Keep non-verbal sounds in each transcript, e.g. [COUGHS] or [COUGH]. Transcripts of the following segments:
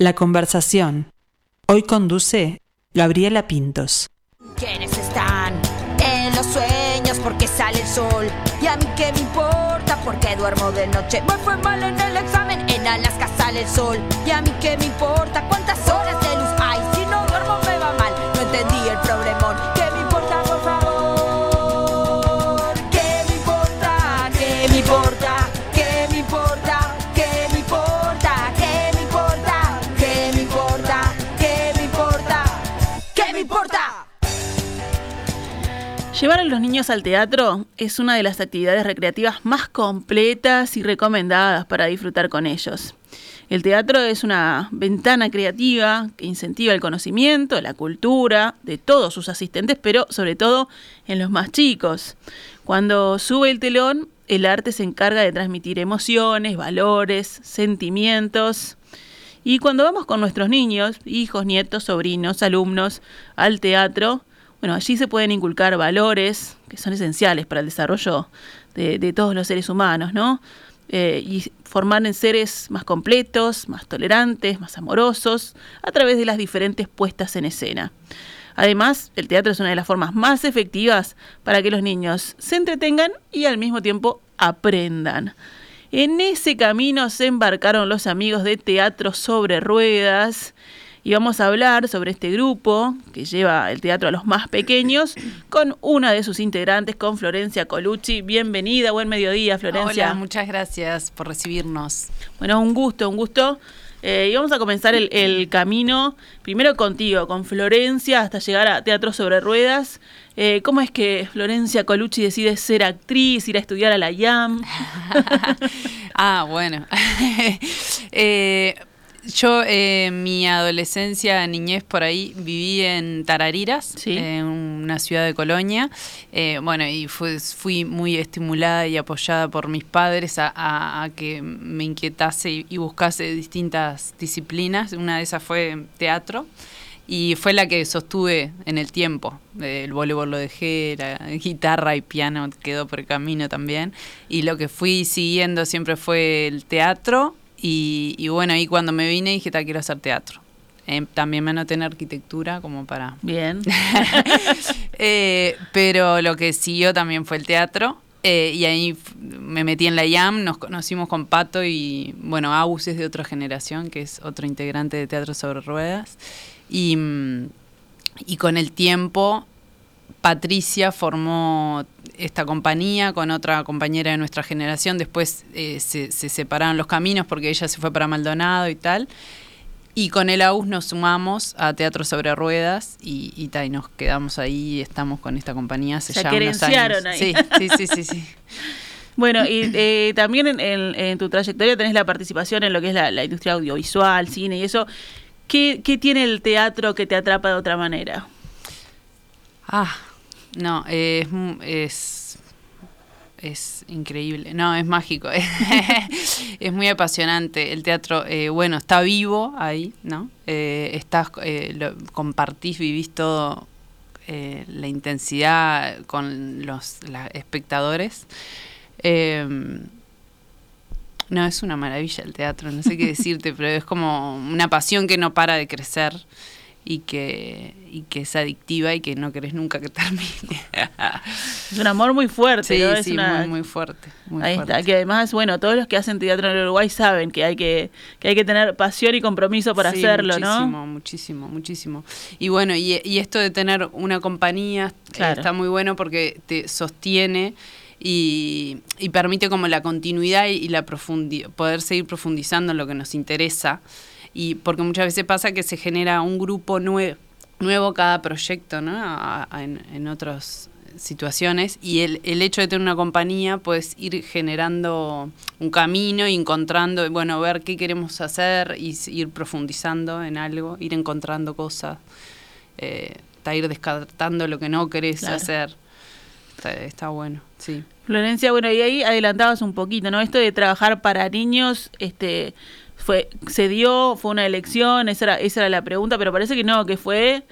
La conversación. Hoy conduce Gabriela Pintos. ¿Quiénes están en los sueños? Porque sale el sol. Y a mí qué me importa porque duermo de noche. Me fue mal en el examen. En Alaska sale el sol. Y a mí qué me importa cuántas horas de Llevar a los niños al teatro es una de las actividades recreativas más completas y recomendadas para disfrutar con ellos. El teatro es una ventana creativa que incentiva el conocimiento, la cultura de todos sus asistentes, pero sobre todo en los más chicos. Cuando sube el telón, el arte se encarga de transmitir emociones, valores, sentimientos. Y cuando vamos con nuestros niños, hijos, nietos, sobrinos, alumnos, al teatro, bueno, allí se pueden inculcar valores que son esenciales para el desarrollo de, todos los seres humanos, ¿no? Eh, y formar en seres más completos, más tolerantes, más amorosos, a través de las diferentes puestas en escena. Además, el teatro es una de las formas más efectivas para que los niños se entretengan y al mismo tiempo aprendan. En ese camino se embarcaron los amigos de Teatro sobre Ruedas y vamos a hablar sobre este grupo que lleva el teatro a los más pequeños con una de sus integrantes, con Florencia Colucci. Bienvenida, buen mediodía, Florencia. Hola, muchas gracias por recibirnos. Bueno, un gusto, un gusto. Eh, y vamos a comenzar el, el, camino primero contigo, con Florencia, hasta llegar a Teatro sobre Ruedas. Eh, ¿Cómo es que Florencia Colucci decide ser actriz, ir a estudiar a la IAM? [LAUGHS] ah, bueno. [LAUGHS] eh, yo, eh, mi adolescencia, niñez por ahí, viví en Tarariras, Sí. en una ciudad de Colonia. Eh, bueno, y fui, fui muy estimulada y apoyada por mis padres a, a- a que me inquietase y, y buscase distintas disciplinas. Una de esas fue teatro. Y fue la que sostuve en el tiempo. El voleibol lo dejé, la guitarra y piano quedó por el camino también. Y lo que fui siguiendo siempre fue el teatro. Y, y bueno, ahí cuando me vine dije, "Ta, quiero hacer teatro. Eh, también me anoté en arquitectura como para... Bien. [LAUGHS] Eh, pero lo que siguió también fue el teatro. eh, y ahí me metí en la IAM, nos conocimos con Pato y, bueno, Agus es de otra generación, que es otro integrante de Teatro sobre Ruedas. Y, mm, y con el tiempo, Patricia formó esta compañía con otra compañera de nuestra generación. Después eh, se, se separaron los caminos porque ella se fue para Maldonado y tal. Y con el AUS nos sumamos a Teatro sobre Ruedas y, y, ta, y nos quedamos ahí y estamos con esta compañía hace O sea, ya unos años. ahí. Sí, sí, sí, sí, sí. [LAUGHS] Bueno, y eh, también en, en- en tu trayectoria tenés la participación en lo que es la, la industria audiovisual, cine y eso. ¿Qué, ¿Qué tiene el teatro que te atrapa de otra manera? Ah, no, eh, es, es, es increíble. No, es mágico. [LAUGHS] es muy apasionante. El teatro, eh, bueno, está vivo ahí, ¿no? Eh, estás, eh, lo- compartís, vivís todo, eh, la intensidad con los la- espectadores. Eh, no, es una maravilla el teatro, no sé qué [LAUGHS] decirte, pero es como una pasión que no para de crecer y que, y que es adictiva y que no querés nunca que termine. Es un amor muy fuerte, sí, ¿no? Es sí, una- muy, muy fuerte. muy Ahí fuerte. está, que además, bueno, todos los que hacen teatro en Uruguay saben que hay que, que hay que tener pasión y compromiso para Sí, hacerlo, muchísimo, ¿no? Muchísimo, muchísimo. Y bueno, y, y esto de tener una compañía eh, Claro. está muy bueno porque te sostiene y, y permite como la continuidad y, y la profundi poder seguir profundizando en lo que nos interesa. Y porque muchas veces pasa que se genera un grupo nue- nuevo cada proyecto, ¿no? A- a- en, en otras situaciones y el, el hecho de tener una compañía puedes ir generando un camino y encontrando, bueno, ver qué queremos hacer y ir profundizando en algo, ir encontrando cosas, eh, ir descartando lo que no querés Claro. hacer. Está, está bueno, sí. Florencia, bueno, y ahí adelantabas un poquito, ¿no? Esto de trabajar para niños, este, fue, se dio, fue una elección, esa era, esa era la pregunta, pero parece que no, que fue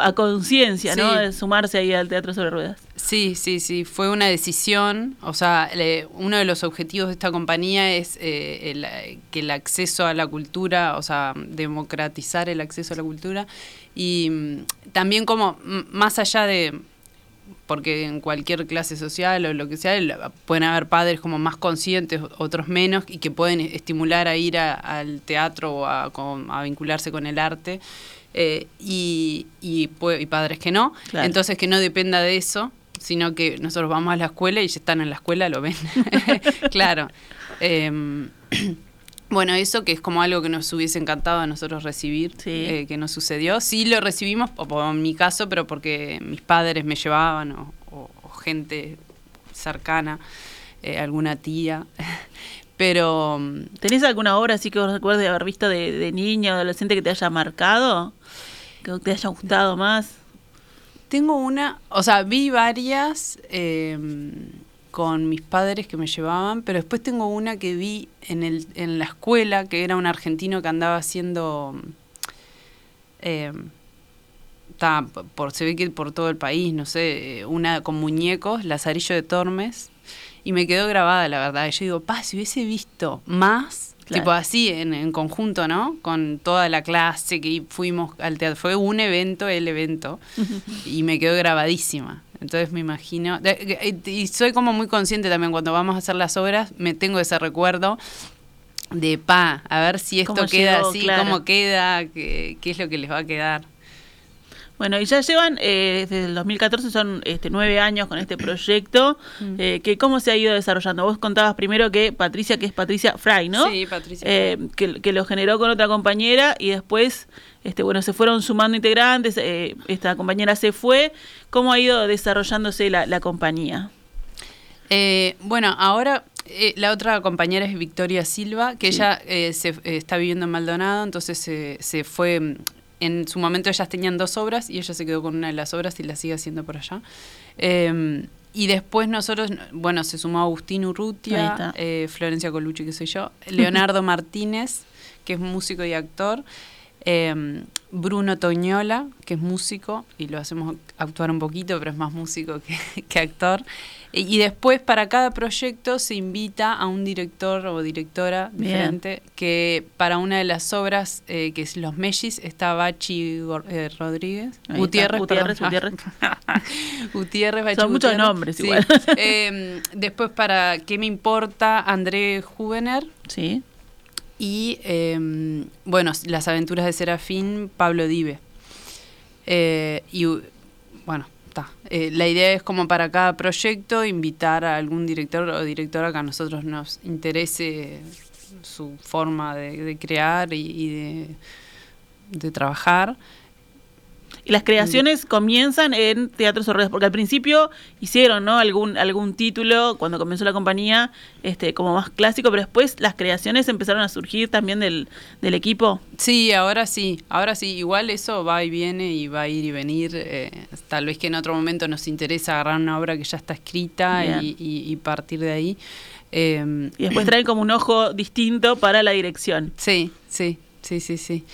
a conciencia, ¿no? De sumarse ahí al teatro sobre ruedas. Sí, sí, sí, fue una decisión, o sea, le- uno de los objetivos de esta compañía es eh, el- que el acceso a la cultura, o sea, democratizar el acceso a la cultura y mm, también como más allá de, porque en cualquier clase social o lo que sea, pueden haber padres como más conscientes, otros menos, y que pueden estimular a ir a- al teatro o a, vincularse con el arte, eh, y, y, pue- y padres que no. Claro. Entonces que no dependa de eso, sino que nosotros vamos a la escuela y ya están en la escuela, lo ven. [LAUGHS] claro. Em, [CLEARS THROAT] bueno, eso que es como algo que nos hubiese encantado a nosotros recibir, Sí. eh, que nos sucedió. Sí lo recibimos, o, o en mi caso, pero porque mis padres me llevaban o, o- o gente cercana, eh, alguna tía. [LAUGHS] Pero mm, ¿Tenés alguna obra así que vos recuerdes haber visto de, de niño o adolescente que te haya marcado? Que te haya gustado más. tengo una, o sea, vi varias em, con mis padres que me llevaban, pero después tengo una que vi en, el, en la escuela, que era un argentino que andaba haciendo... em, ta, por, se ve que por todo el país, no sé, eh, una con muñecos, Lazarillo de Tormes, y me quedó grabada, la verdad. Y yo digo, pa, si hubiese visto más, Claro. tipo así, en, en conjunto, ¿no? Con toda la clase que fuimos al teatro. Fue un evento, el evento, [LAUGHS] y me quedó grabadísima. Entonces me imagino, y soy como muy consciente también cuando vamos a hacer las obras, me tengo ese recuerdo de pa, a ver si esto queda llegó, así, claro. cómo queda, qué, qué es lo que les va a quedar. Bueno, y ya llevan, eh, desde el 2014 son este, nueve años con este [CLEARS THROAT] proyecto. Mm. eh, que ¿Cómo se ha ido desarrollando? Vos contabas primero que Patricia, que es Patricia Fry, ¿no? Sí, Patricia. Eh, que, que lo generó con otra compañera y después, este, bueno, se fueron sumando integrantes, eh, esta compañera se fue. ¿Cómo ha ido desarrollándose la, la compañía? Bueno, ahora eh, la otra compañera es Victoria Silva, que ella eh, se, eh, está viviendo en Maldonado, entonces se- se fue. En su momento ellas tenían dos obras y ella se quedó con una de las obras y la sigue haciendo por allá. Eh, y después nosotros, bueno, se sumó Agustín Urrutia, eh, Florencia Colucci, que soy yo, Leonardo [LAUGHS] Martínez, que es músico y actor, eh, Bruno Toñola, que es músico, y lo hacemos actuar un poquito, pero es más músico que, [LAUGHS] que actor. Y, y después para cada proyecto se invita a un director o directora Bien. diferente, que para una de las obras, eh, que es Los Mellis, está Bachi eh, Rodríguez, Ahí está, Gutiérrez, Gutiérrez. Gutiérrez. [LAUGHS] Gutiérrez, Bachi Son muchos Gutiérrez. nombres Sí. igual. [LAUGHS] Eh, después para ¿Qué me importa? André Juvener. Sí. Y eh, bueno, Las aventuras de Serafín, Pablo Dive. Eh, y bueno, está. Eh, la idea es como para cada proyecto invitar a algún director o directora que a nosotros nos interese su forma de, crear y, de trabajar. Y las creaciones comienzan en Teatro Sorredas, porque al principio hicieron ¿no? algún, algún título cuando comenzó la compañía este, como más clásico, pero después las creaciones empezaron a surgir también del, del equipo. Sí, ahora sí, ahora sí, igual eso va y viene y va a ir y venir. eh, tal vez que en otro momento nos interesa agarrar una obra que ya está escrita y, y- y partir de ahí. Eh, Y después traen como un ojo distinto para la dirección. sí, sí, sí, sí, sí.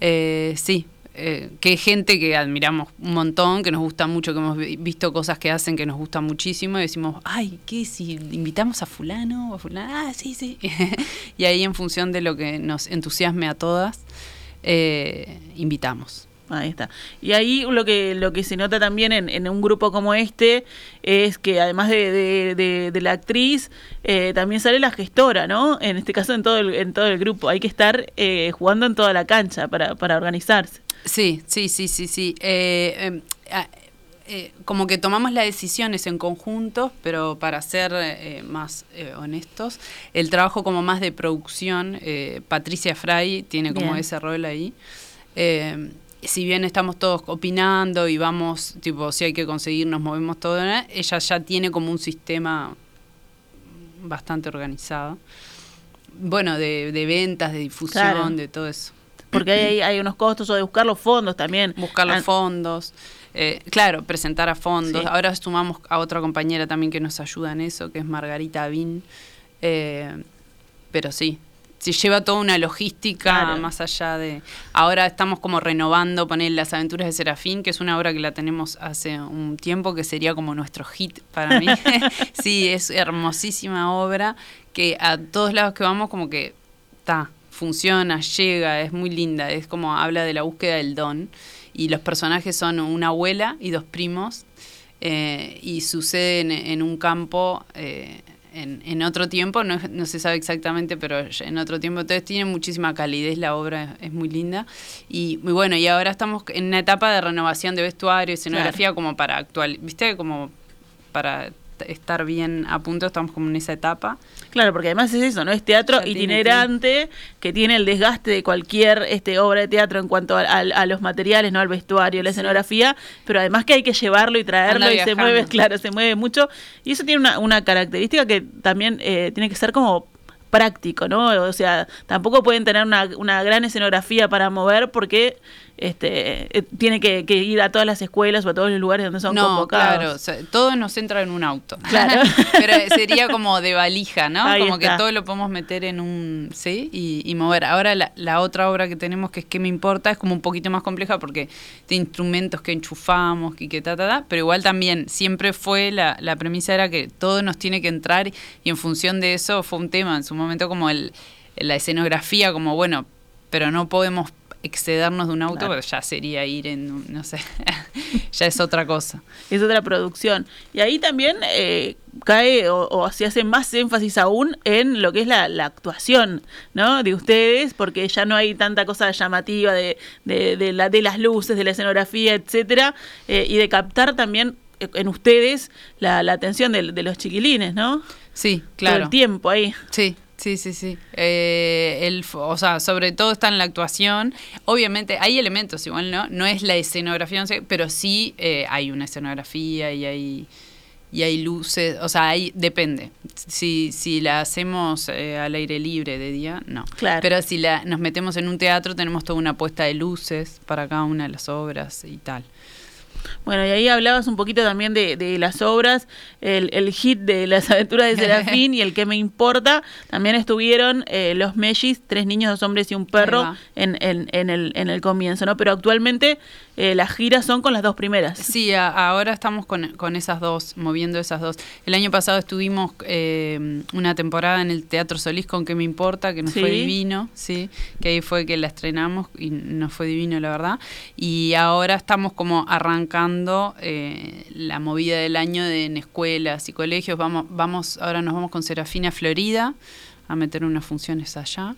Eh, sí, eh, que hay gente que admiramos un montón, que nos gusta mucho, que hemos vi- visto cosas que hacen que nos gustan muchísimo y decimos, ay, ¿qué si invitamos a fulano o a fulana? Ah, sí, sí. [LAUGHS] y ahí en función de lo que nos entusiasme a todas, eh, invitamos. Ahí está. Y ahí lo que, lo que se nota también en, en un grupo como este es que además de, de- de- de la actriz, eh, también sale la gestora, ¿no? En este caso en todo el, en todo el grupo. Hay que estar eh, jugando en toda la cancha para, para organizarse. Sí, sí, sí, sí, sí. Eh, eh, ah, eh, como que tomamos las decisiones en conjunto, pero para ser eh, más eh, honestos, el trabajo como más de producción, eh, Patricia Fray tiene como Bien. ese rol ahí. Eh, si bien estamos todos opinando y vamos, tipo, si hay que conseguir, nos movemos todo, ¿no? ella ya tiene como un sistema bastante organizado. Bueno, de, de ventas, de difusión, Claro. de todo eso. Porque hay, hay unos costos o de buscar los fondos también. buscar los fondos. Eh, claro, presentar a fondos. Sí. Ahora sumamos a otra compañera también que nos ayuda en eso, que es Margarita Bin. Eh, pero sí, se lleva toda una logística Claro. más allá de... Ahora estamos como renovando, poner Las aventuras de Serafín, que es una obra que la tenemos hace un tiempo, que sería como nuestro hit para mí. [LAUGHS] [LAUGHS] sí, es hermosísima obra, que a todos lados que vamos como que está, funciona, llega, es muy linda, es como habla de la búsqueda del don. Y los personajes son una abuela y dos primos, eh, y sucede en, en un campo... eh, en, en otro tiempo, no, no se sabe exactamente, pero en otro tiempo. Entonces tiene muchísima calidez la obra, es, es muy linda. Y muy bueno, y ahora estamos en una etapa de renovación de vestuario, escenografía, como para actual, ¿viste? Como para estar bien a punto, estamos como en esa etapa. Claro, porque además es eso, ¿no? Es teatro Ya tiene itinerante que tiene el desgaste de cualquier este, obra de teatro en cuanto a, a- a los materiales, ¿no? Al vestuario, la escenografía, pero además que hay que llevarlo y traerlo Anda y se mueve, [LAUGHS] claro, se mueve mucho. Y eso tiene una, una característica que también eh, tiene que ser como práctico, ¿no? O sea, tampoco pueden tener una, una gran escenografía para mover porque este eh, tiene que, que ir a todas las escuelas o a todos los lugares donde son no, convocados. claro, o sea, todo nos entra en un auto. Claro. [LAUGHS] Pero sería como de valija, ¿no? Ahí como está. que todo lo podemos meter en un, sí, y, y mover. Ahora la, la otra obra que tenemos, que es que me importa, es como un poquito más compleja porque de instrumentos que enchufamos y que ta, ta, ta, pero igual también siempre fue, la, la premisa era que todo nos tiene que entrar y en función de eso fue un tema en su momento como el, la escenografía, como bueno, pero no podemos excedernos de un auto, Claro. pero ya sería ir en, no sé, [LAUGHS] ya es otra cosa. es otra producción. Y ahí también eh, cae o, o se hace más énfasis aún en lo que es la, la actuación, ¿no? De ustedes, porque ya no hay tanta cosa llamativa de, de, de la, de las luces, de la escenografía, etcétera, eh, y de captar también eh, en ustedes la, la atención de, de los chiquilines, ¿no? Sí, Todo claro. el tiempo ahí. Sí, sí, sí, sí. Eh, el, o sea, sobre todo está en la actuación. Obviamente hay elementos igual, ¿no? No es la escenografía, no sé, pero sí eh, hay una escenografía y hay y hay luces, o sea, ahí depende. Si, si la hacemos eh, al aire libre de día, no. Claro. Pero si la, nos metemos en un teatro, tenemos toda una puesta de luces para cada una de las obras y tal. Bueno, y ahí hablabas un poquito también de, de las obras, el, el hit de las aventuras de Serafín [LAUGHS] y el que me importa. También estuvieron eh, los Mellis, tres niños, dos hombres y un perro en, en, en, el, en el comienzo, ¿no? Pero actualmente eh, las giras son con las dos primeras. Sí, a- ahora estamos con, con esas dos, moviendo esas dos. El año pasado estuvimos eh, una temporada en el Teatro Solís con Que Me Importa, que nos fue divino, sí, que ahí fue que la estrenamos y nos fue divino, la verdad. Y ahora estamos como arrancando eh, la movida del año de, en escuelas y colegios. Vamos, vamos, ahora nos vamos con Serafina Florida a meter unas funciones allá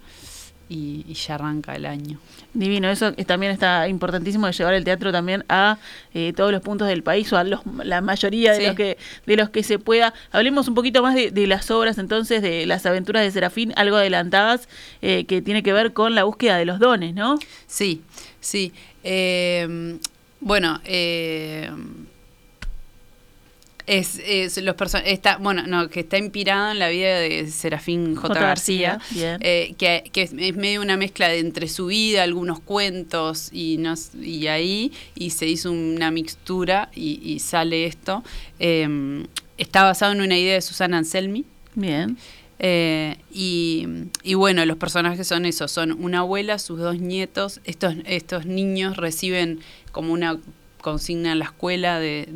y, y ya arranca el año. Divino, eso es- también está importantísimo de llevar el teatro también a eh, todos los puntos del país o a los, la mayoría de los que de los que se pueda. Hablemos un poquito más de, de las obras entonces, de las aventuras de Serafín, algo adelantadas, eh, que tiene que ver con la búsqueda de los dones, ¿no? Sí, sí. Eh, bueno, eh, es, es los está bueno no que está inspirado en la vida de Serafín J. J. García, eh, que, que es, es medio una mezcla de entre su vida algunos cuentos y nos y ahí y se hizo una mixtura y, y sale esto Eh, está basado en una idea de Susana Anselmi Bien. eh, y, y bueno, los personajes son esos, son una abuela, sus dos nietos, estos, estos niños reciben como una consigna en la escuela de,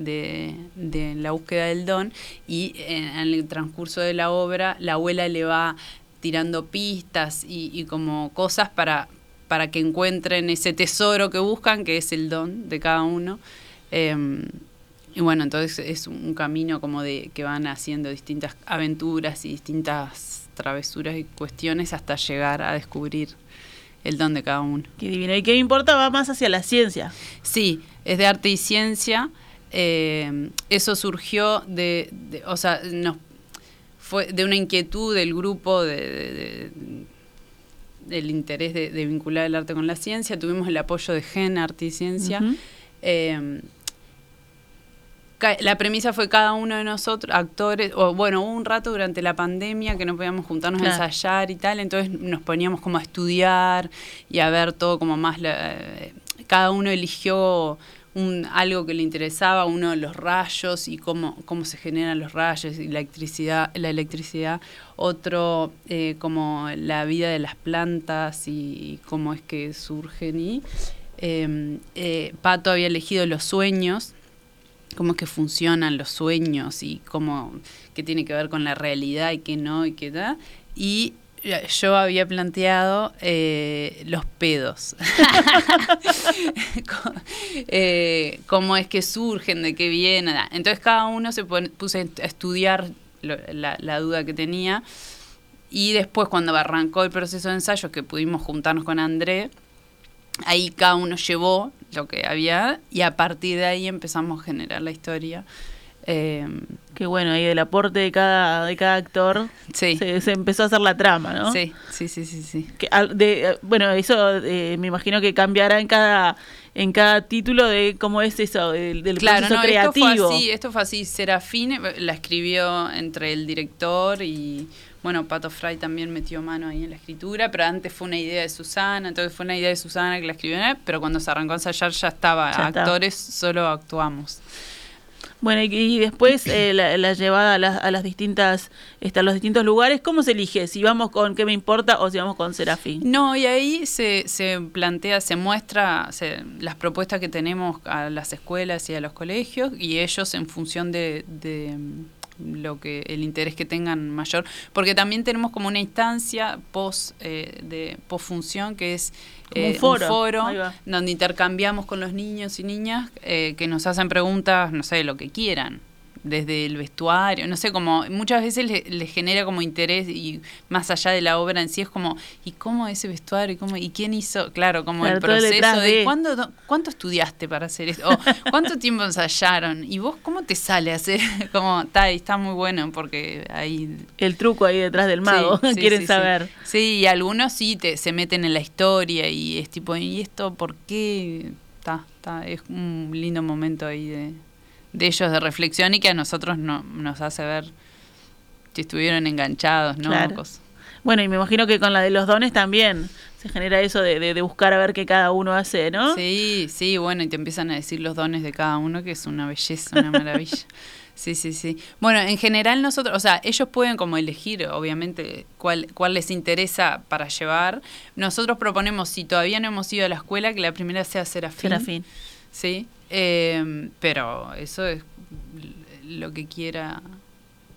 de- la búsqueda del don y en, en el transcurso de la obra la abuela le va tirando pistas y, y como cosas para, para que encuentren ese tesoro que buscan, que es el don de cada uno. Em, y bueno, entonces es un camino como de que van haciendo distintas aventuras y distintas travesuras y cuestiones hasta llegar a descubrir el don de cada uno. Qué divino. ¿Y qué me importa? Va más hacia la ciencia. Sí, es de arte y ciencia. eh, eso surgió de, de- o sea, nos fue de una inquietud del grupo de, de- de- del interés de, vincular el arte con la ciencia. Tuvimos el apoyo de Gen Arte y Ciencia. Eh, la premisa fue cada uno de nosotros, actores, o bueno, hubo un rato durante la pandemia que no podíamos juntarnos Claro. a ensayar y tal, entonces nos poníamos como a estudiar y a ver todo como más, la- eh, cada uno eligió un, algo que le interesaba, uno los rayos y cómo, cómo se generan los rayos y la electricidad, la electricidad, otro eh, como la vida de las plantas y cómo es que surgen y em, eh, Pato había elegido los sueños, cómo es que funcionan los sueños y cómo qué tiene que ver con la realidad y qué no y qué da y yo había planteado eh, los pedos. [LAUGHS] [LAUGHS] eh, cómo es que surgen, de qué vienen. Entonces cada uno se puso a estudiar la, la, duda que tenía. Y después cuando arrancó el proceso de ensayo, que pudimos juntarnos con André, ahí cada uno llevó lo que había y a partir de ahí empezamos a generar la historia. Eh, Qué bueno, ahí del aporte de cada, de cada actor sí. se, empezó a hacer la trama, ¿no? Sí, sí, sí, sí. sí. de, bueno, eso eh, me imagino que cambiará en cada en cada título de cómo es eso, del, del claro, proceso creativo. Esto fue así, esto fue así. Serafín la escribió entre el director y, bueno, Pato Fry también metió mano ahí en la escritura, pero antes fue una idea de Susana, entonces fue una idea de Susana que la escribió, pero cuando se arrancó a ensayar ya estaba, actores, solo actuamos. Bueno, y, después eh, la, llevada a las, a las distintas, este, los distintos lugares, ¿cómo se elige? Si vamos con qué me importa o si vamos con Serafín. No, y ahí se, se plantea, se muestra las propuestas que tenemos a las escuelas y a los colegios y ellos en función de lo que el interés que tengan mayor. Porque también tenemos como una instancia post eh, de posfunción que es un eh, foro, donde intercambiamos con los niños y niñas eh, que nos hacen preguntas no sé lo que quieran desde el vestuario, no sé, como muchas veces les le genera como interés y más allá de la obra en sí es como, ¿y cómo ese vestuario? ¿Y, cómo, y quién hizo? Claro, como el proceso de, ¿cuándo, ¿cuánto estudiaste para hacer esto? O ¿cuánto tiempo ensayaron? ¿Y vos cómo te sale hacer? [LAUGHS] Como, está, está muy bueno porque ahí... El truco ahí detrás del mago, [LAUGHS] quieren saber. Sí. y algunos sí te, se meten en la historia y es tipo, ¿y esto por qué? Está, está, es un lindo momento ahí de de ellos de reflexión y que a nosotros no, nos hace ver si estuvieron enganchados, ¿no? Bueno, y me imagino que con la de los dones también se genera eso de, de, buscar a ver qué cada uno hace, ¿no? Sí, sí, bueno, y te empiezan a decir los dones de cada uno, que es una belleza, una maravilla. [LAUGHS] Sí, sí, sí. Bueno, en general nosotros, o sea, ellos pueden como elegir, obviamente, cuál, cuál les interesa para llevar. Nosotros proponemos, si todavía no hemos ido a la escuela, que la primera sea Serafín. Serafín. Sí, eh, pero eso es lo que quiera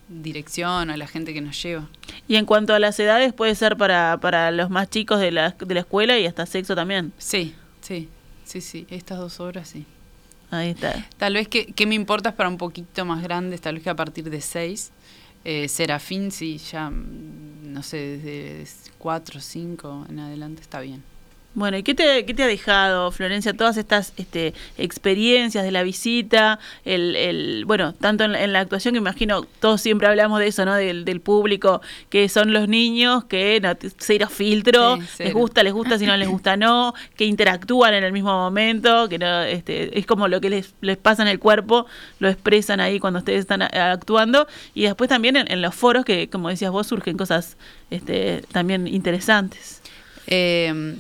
dirección o la gente que nos lleva. Y en cuanto a las edades, puede ser para, para los más chicos de la, de la escuela y hasta sexo también. Sí, sí, sí, sí, estas dos obras sí. Ahí está. Tal vez que, que me importa es para un poquito más grandes, tal vez que a partir de seis. Eh, Serafín, sí, ya, mm, no sé, desde cuatro cinco en adelante está bien. Bueno, ¿y qué te, qué te ha dejado, Florencia, todas estas este, experiencias de la visita? El, el bueno, tanto en, la actuación que imagino todos siempre hablamos de eso, ¿no? Del, del público, que son los niños que no, cero filtro, les gusta, les gusta, si no les gusta, no, que interactúan en el mismo momento, que no, este, es como lo que les, les pasa en el cuerpo, lo expresan ahí cuando ustedes están actuando. Y después también en, en los foros, que como decías vos, surgen cosas este, también interesantes. Eh,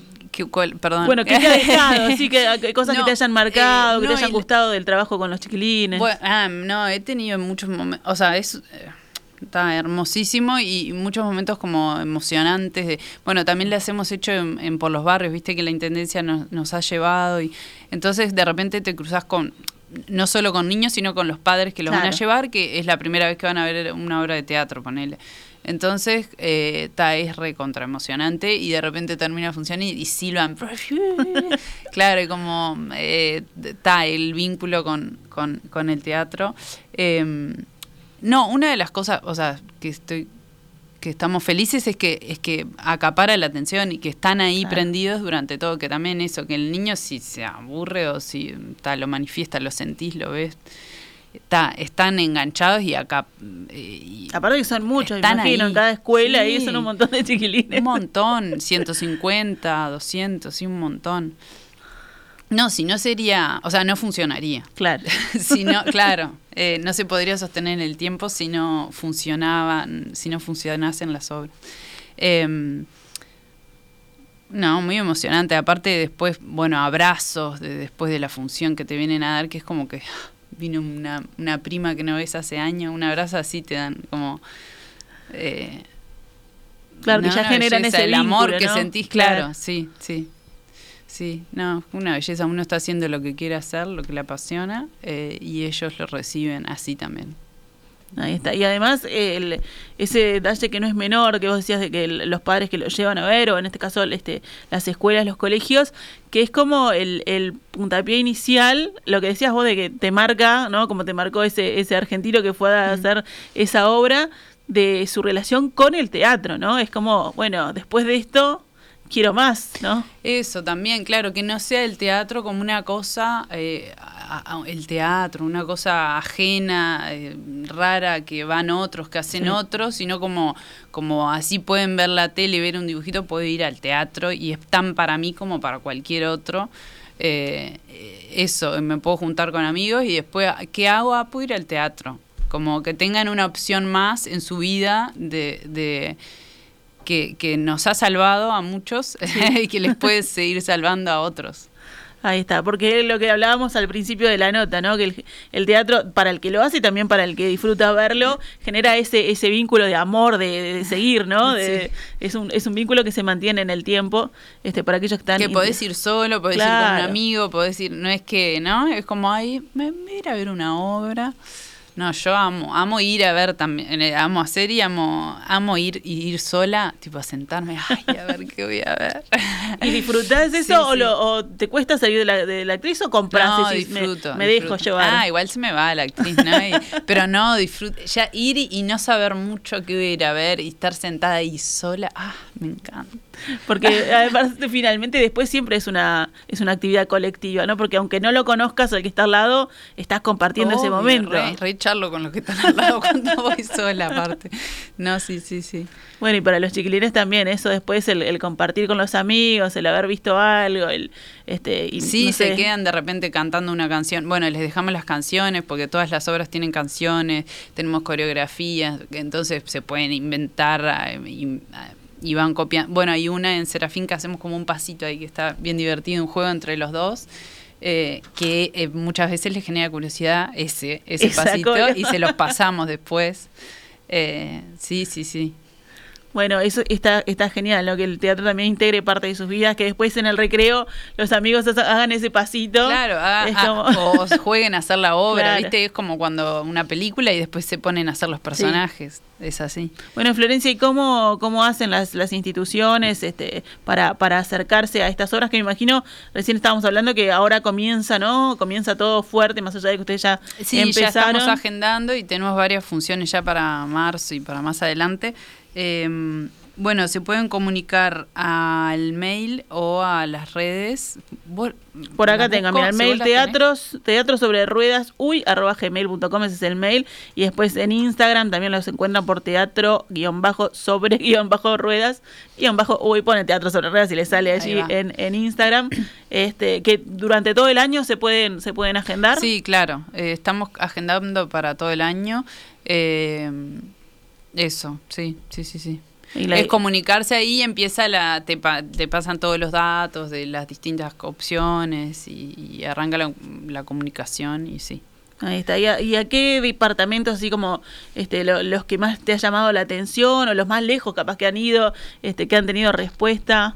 perdón. Bueno, ¿qué te ha dejado? [LAUGHS] Sí, que, cosas que te hayan marcado, eh, que te hayan gustado del trabajo con los chiquilines. Bueno, ah, no, he tenido muchos momentos, o sea, es... Eh, está hermosísimo y muchos momentos como emocionantes. De, bueno, también le hemos hecho en, por los barrios, viste que la intendencia nos, nos ha llevado y entonces de repente te cruzas con no solo con niños, sino con los padres que los van a llevar, que es la primera vez que van a ver una obra de teatro, ponele. Entonces, eh, es recontra emocionante y de repente termina funcionando y, y silban. [LAUGHS] claro, como está eh, el vínculo con, con, el teatro. Em, no, una de las cosas, o sea, que estoy que estamos felices es que es que acapara la atención y que están ahí prendidos durante todo, que también eso, que el niño si se aburre o si lo manifiesta, lo sentís, lo ves, está, están enganchados y acá... Eh, Aparte que son muchos, están imagino, en cada escuela y son un montón de chiquilines. Un montón, 150, 200, sí, un montón. No, si no sería, o sea, no funcionaría. Claro. [LAUGHS] si no, claro, eh, no se podría sostener en el tiempo si no funcionaban, si no funcionasen las obras. Em, No, muy emocionante. Aparte después, bueno, abrazos de, después de la función que te vienen a dar, que es como que vino una, una prima que no ves hace años, un abrazo así te dan como... Eh, Claro, que ya generan belleza, ese el amor vínculo, que ¿no? sentís, claro, sí, sí. Sí, no, una belleza. Uno está haciendo lo que quiere hacer, lo que le apasiona, eh, y ellos lo reciben así también. Ahí está. Y además, el, ese detalle que no es menor, que vos decías de que el- los padres que lo llevan a ver, o en este caso este, las escuelas, los colegios, que es como el, el puntapié inicial, lo que decías vos de que te marca, ¿no? Como te marcó ese, ese argentino que fue a hacer esa obra, de su relación con el teatro, ¿no? Es como, bueno, después de esto, quiero más, ¿no? Eso también, claro, que no sea el teatro como una cosa, eh, a- a- el teatro, una cosa ajena, eh, rara, que van otros, que hacen Sí. otros, sino como, como así pueden ver la tele, ver un dibujito, puedo ir al teatro y es tan para mí como para cualquier otro. Eh, eh, eso, me puedo juntar con amigos y después, ¿qué hago? Ah, puedo ir al teatro. Como que tengan una opción más en su vida de, de que, que nos ha salvado a muchos [LAUGHS] y que les puede seguir salvando a otros. Ahí está, porque es lo que hablábamos al principio de la nota, ¿no? Que el, el teatro, para el que lo hace y también para el que disfruta verlo, genera ese, ese vínculo de amor, de, de seguir, ¿no? De- es, un, es un vínculo que se mantiene en el tiempo, este, para aquellos que están... Que podés ir solo, podés ir con un amigo, podés ir, no es que, ¿no? Es como, ay, me, voy a ver una obra. No, yo amo, amo ir a ver también, eh, amo hacer y amo, amo ir y ir sola, tipo a sentarme, [LAUGHS] ay, a ver qué voy a ver. ¿Y disfrutás [LAUGHS] eso Sí, o, sí. lo- o te cuesta salir de la, de la actriz o compras? No, me- disfruto. me, dejo disfruto. llevar. Ah, igual se me va la actriz, ¿no? Y- [LAUGHS] pero no, disfruto. Ya ir y, y no saber mucho qué voy a ir a ver y estar sentada ahí sola, ah, me encanta. Porque además finalmente después siempre es una es una actividad colectiva, ¿no? Porque aunque no lo conozcas al que está al lado, estás compartiendo ese Obvio, momento. Re, re charlo con los que están al lado [LAUGHS] cuando voy sola, aparte. No, sí, sí, sí. Bueno, y para los chiquilines también, eso después el, el compartir con los amigos, el haber visto algo, el este y Sí, no se quedan de repente cantando una canción. Bueno, les dejamos las canciones porque todas las obras tienen canciones, tenemos coreografías, entonces se pueden inventar eh, y, y van copiando. Bueno, hay una en Serafín que hacemos como un pasito ahí que está bien divertido, un juego entre los dos. Eh, que eh, muchas veces les genera curiosidad ese, ese pasito y se los [LAUGHS] pasamos después. Eh, sí, sí, sí. Bueno, eso está, está genial, ¿no? Que el teatro también integre parte de sus vidas, que después en el recreo los amigos ha- hagan ese pasito. Claro, haga- Es como- o [LAUGHS] jueguen a hacer la obra, Claro. ¿viste? Es como cuando una película y después se ponen a hacer los personajes. Es así. Bueno, Florencia, ¿y cómo, cómo hacen las, las instituciones este, para, para acercarse a estas obras que me imagino, recién estábamos hablando que ahora comienza, ¿no? Comienza todo fuerte, más allá de que ustedes ya Sí, ya empezaron. estamos agendando y tenemos varias funciones ya para marzo y para más adelante. Eh, bueno, se pueden comunicar al mail o a las redes. Vos- Por acá ¿las tengan, mira, el mail teatros, teatro sobre ruedas, uy, arroba gmail.com, ese es el mail. Y después en Instagram también los encuentran por teatro, guion bajo, sobre, [LAUGHS] guion bajo, ruedas, guion bajo, uy, pone teatro sobre ruedas y le sale allí en, en Instagram. [COUGHS] Este, que durante todo el año se pueden, se pueden agendar. Sí, claro. eh, estamos agendando para todo el año. Eh, eso, sí, sí, sí, sí. Y la- es comunicarse ahí, empieza la, te, pa- te pasan todos los datos de las distintas opciones y, y arranca la, la comunicación y sí. Ahí está. ¿Y a, y a qué departamentos, así como este, lo- los que más te ha llamado la atención o los más lejos capaz que han ido, este, que han tenido respuesta?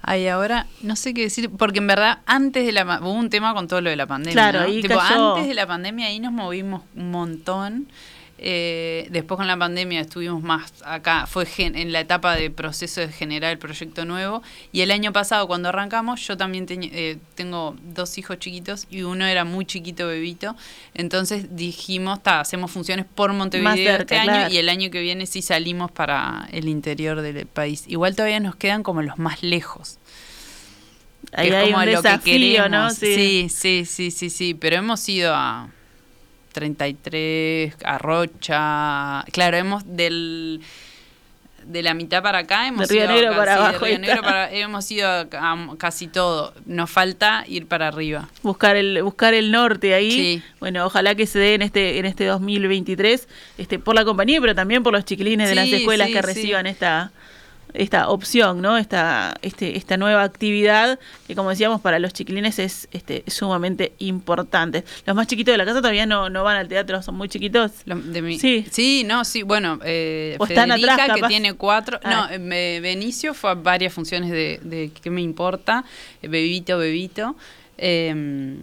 Ay, ahora no sé qué decir, porque en verdad antes de la hubo un tema con todo lo de la pandemia. Claro, ¿no? ahí Tipo, cayó. antes de la pandemia ahí nos movimos un montón. Eh, después con la pandemia estuvimos más acá, fue gen- en la etapa de proceso de generar el proyecto nuevo. Y el año pasado cuando arrancamos, yo también teñi- eh, tengo dos hijos chiquitos y uno era muy chiquito bebito. Entonces dijimos, ta, hacemos funciones por Montevideo cerca, este año claro. y el año que viene sí salimos para el interior del país. Igual todavía nos quedan como los más lejos. que Ahí es como un lo que queremos. Sí. sí, sí, sí, sí, Pero hemos ido a 33, a Rocha. Claro, hemos del de la mitad para acá hemos De Río ido Negro para de abajo Río está. Negro para- hemos ido a, a casi todo. Nos falta ir para arriba. buscar el buscar el norte ahí. Sí. Bueno, ojalá que se dé en este en este 2023, este por la compañía, pero también por los chiquilines de las escuelas sí, que reciban esta esta opción, ¿no? Esta, este, esta nueva actividad que como decíamos para los chiquilines es este, sumamente importante. Los más chiquitos de la casa todavía no, no van al teatro, son muy chiquitos. sí. Sí, no, sí, bueno, eh, Federica, que tiene cuatro, no, ah. eh, Benicio fue a varias funciones de, de ¿Qué me importa? Bebito, Bebito. Eh,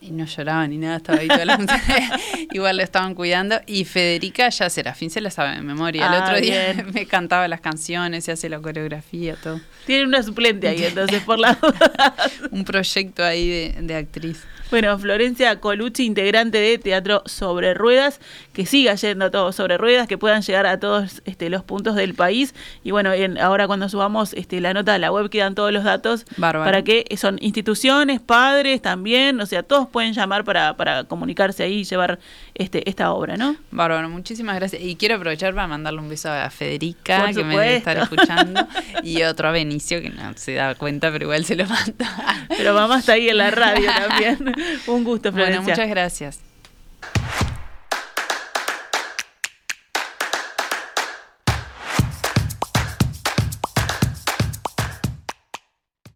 y no lloraba ni nada, estaba ahí toda la [LAUGHS] Igual lo estaban cuidando. Y Federica ya Serafín se la sabe de memoria. El ah, otro día [LAUGHS] me cantaba las canciones, se hace la coreografía, todo. Tiene una suplente ahí, entonces, por la [LAUGHS] Un proyecto ahí de, de actriz. Bueno, Florencia Colucci, integrante de Teatro Sobre Ruedas, que siga yendo todo sobre ruedas, que puedan llegar a todos este, los puntos del país. Y bueno, ahora cuando subamos este, la nota a la web quedan todos los datos para que son instituciones, padres también, o sea, todos pueden llamar para, para comunicarse ahí y llevar este, esta obra, ¿no? Bárbaro, muchísimas gracias. Y quiero aprovechar para mandarle un beso a Federica, que me debe estar escuchando, [LAUGHS] y otro a Benicio, que no se da cuenta, pero igual se lo manda. Pero mamá está ahí en la radio también. [LAUGHS] Un gusto, Florencia. Bueno, muchas gracias.